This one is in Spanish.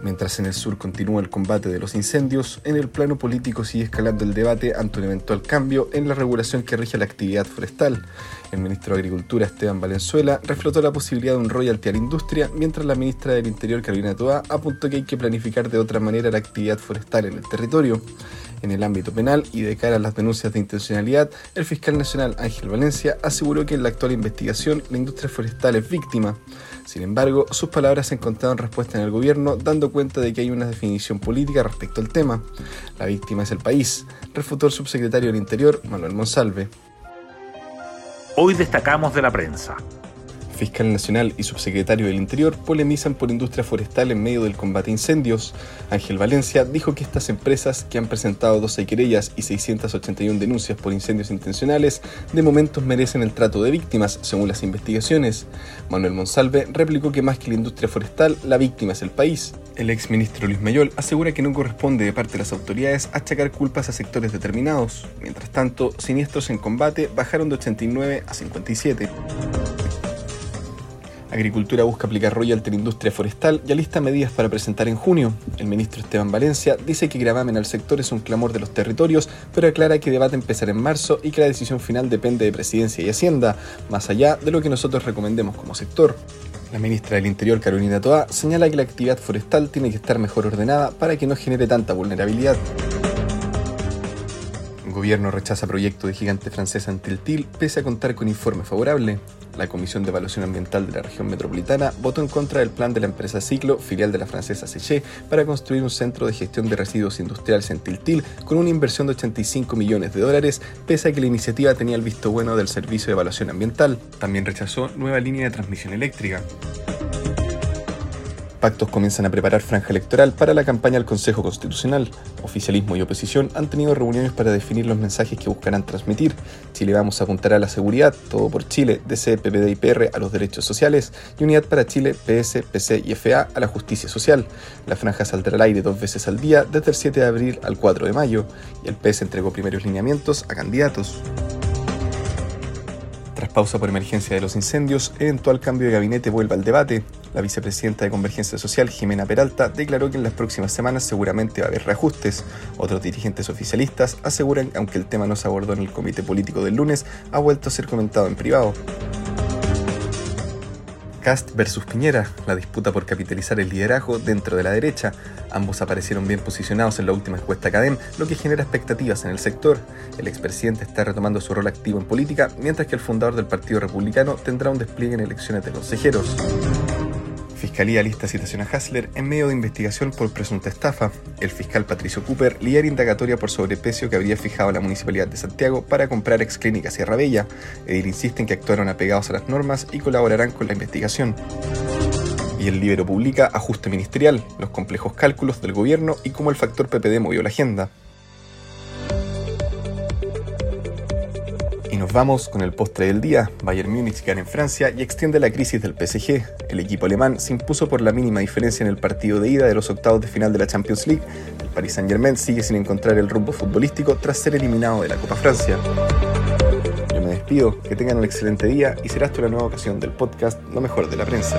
Mientras en el sur continúa el combate de los incendios, en el plano político sigue escalando el debate ante un eventual cambio en la regulación que rige la actividad forestal. El ministro de Agricultura, Esteban Valenzuela, reflotó la posibilidad de un royalty a la industria, mientras la ministra del Interior, Carolina Toa, apuntó que hay que planificar de otra manera la actividad forestal en el territorio. En el ámbito penal y de cara a las denuncias de intencionalidad, el fiscal nacional Ángel Valencia aseguró que en la actual investigación la industria forestal es víctima. Sin embargo, sus palabras encontraron respuesta en el gobierno, dando cuenta de que hay una definición política respecto al tema. La víctima es el país, refutó el subsecretario del Interior, Manuel Monsalve. Hoy destacamos de la prensa fiscal nacional y subsecretario del Interior polemizan por industria forestal en medio del combate a incendios. Ángel Valencia dijo que estas empresas, que han presentado 12 querellas y 681 denuncias por incendios intencionales, de momentos merecen el trato de víctimas, según las investigaciones. Manuel Monsalve replicó que más que la industria forestal, la víctima es el país. El exministro Luis Mayol asegura que no corresponde de parte de las autoridades achacar culpas a sectores determinados. Mientras tanto, siniestros en combate bajaron de 89 a 57. Agricultura busca aplicar royalty a la industria forestal y alista medidas para presentar en junio. El ministro Esteban Valencia dice que gravamen al sector es un clamor de los territorios, pero aclara que debate empezará en marzo y que la decisión final depende de Presidencia y Hacienda, más allá de lo que nosotros recomendemos como sector. La ministra del Interior, Carolina Toa, señala que la actividad forestal tiene que estar mejor ordenada para que no genere tanta vulnerabilidad. Gobierno rechaza proyecto de gigante francesa Antiltil pese a contar con informe favorable. La Comisión de Evaluación Ambiental de la región metropolitana votó en contra del plan de la empresa Ciclo, filial de la francesa Séché, para construir un centro de gestión de residuos industriales en Tiltil con una inversión de 85 millones de dólares, pese a que la iniciativa tenía el visto bueno del Servicio de Evaluación Ambiental. También rechazó nueva línea de transmisión eléctrica pactos comienzan a preparar franja electoral para la campaña al Consejo Constitucional. Oficialismo y oposición han tenido reuniones para definir los mensajes que buscarán transmitir. Chile Vamos a apuntar a la seguridad, todo por Chile, DC, PPD y PR a los derechos sociales y Unidad para Chile, PS, PC y FA a la justicia social. La franja saldrá al aire dos veces al día desde el 7 de abril al 4 de mayo y el PS entregó primeros lineamientos a candidatos. Pausa por emergencia de los incendios, eventual cambio de gabinete vuelve al debate. La vicepresidenta de Convergencia Social, Jimena Peralta, declaró que en las próximas semanas seguramente va a haber reajustes. Otros dirigentes oficialistas aseguran que aunque el tema no se abordó en el comité político del lunes, ha vuelto a ser comentado en privado. Cast versus Piñera, la disputa por capitalizar el liderazgo dentro de la derecha. Ambos aparecieron bien posicionados en la última encuesta Cadem, lo que genera expectativas en el sector. El expresidente está retomando su rol activo en política, mientras que el fundador del Partido Republicano tendrá un despliegue en elecciones de consejeros. Fiscalía lista citación a Hassler en medio de investigación por presunta estafa. El fiscal Patricio Cooper lidera indagatoria por sobreprecio que habría fijado la Municipalidad de Santiago para comprar ex clínica Sierra Bella. Edil insiste en que actuaron apegados a las normas y colaborarán con la investigación. Y el libro publica Ajuste Ministerial, los complejos cálculos del gobierno y cómo el factor PPD movió la agenda. Nos vamos con el postre del día. Bayern Múnich gana en Francia y extiende la crisis del PSG. El equipo alemán se impuso por la mínima diferencia en el partido de ida de los octavos de final de la Champions League. El Paris Saint-Germain sigue sin encontrar el rumbo futbolístico tras ser eliminado de la Copa Francia. Yo me despido, que tengan un excelente día y será hasta una nueva ocasión del podcast Lo mejor de la prensa.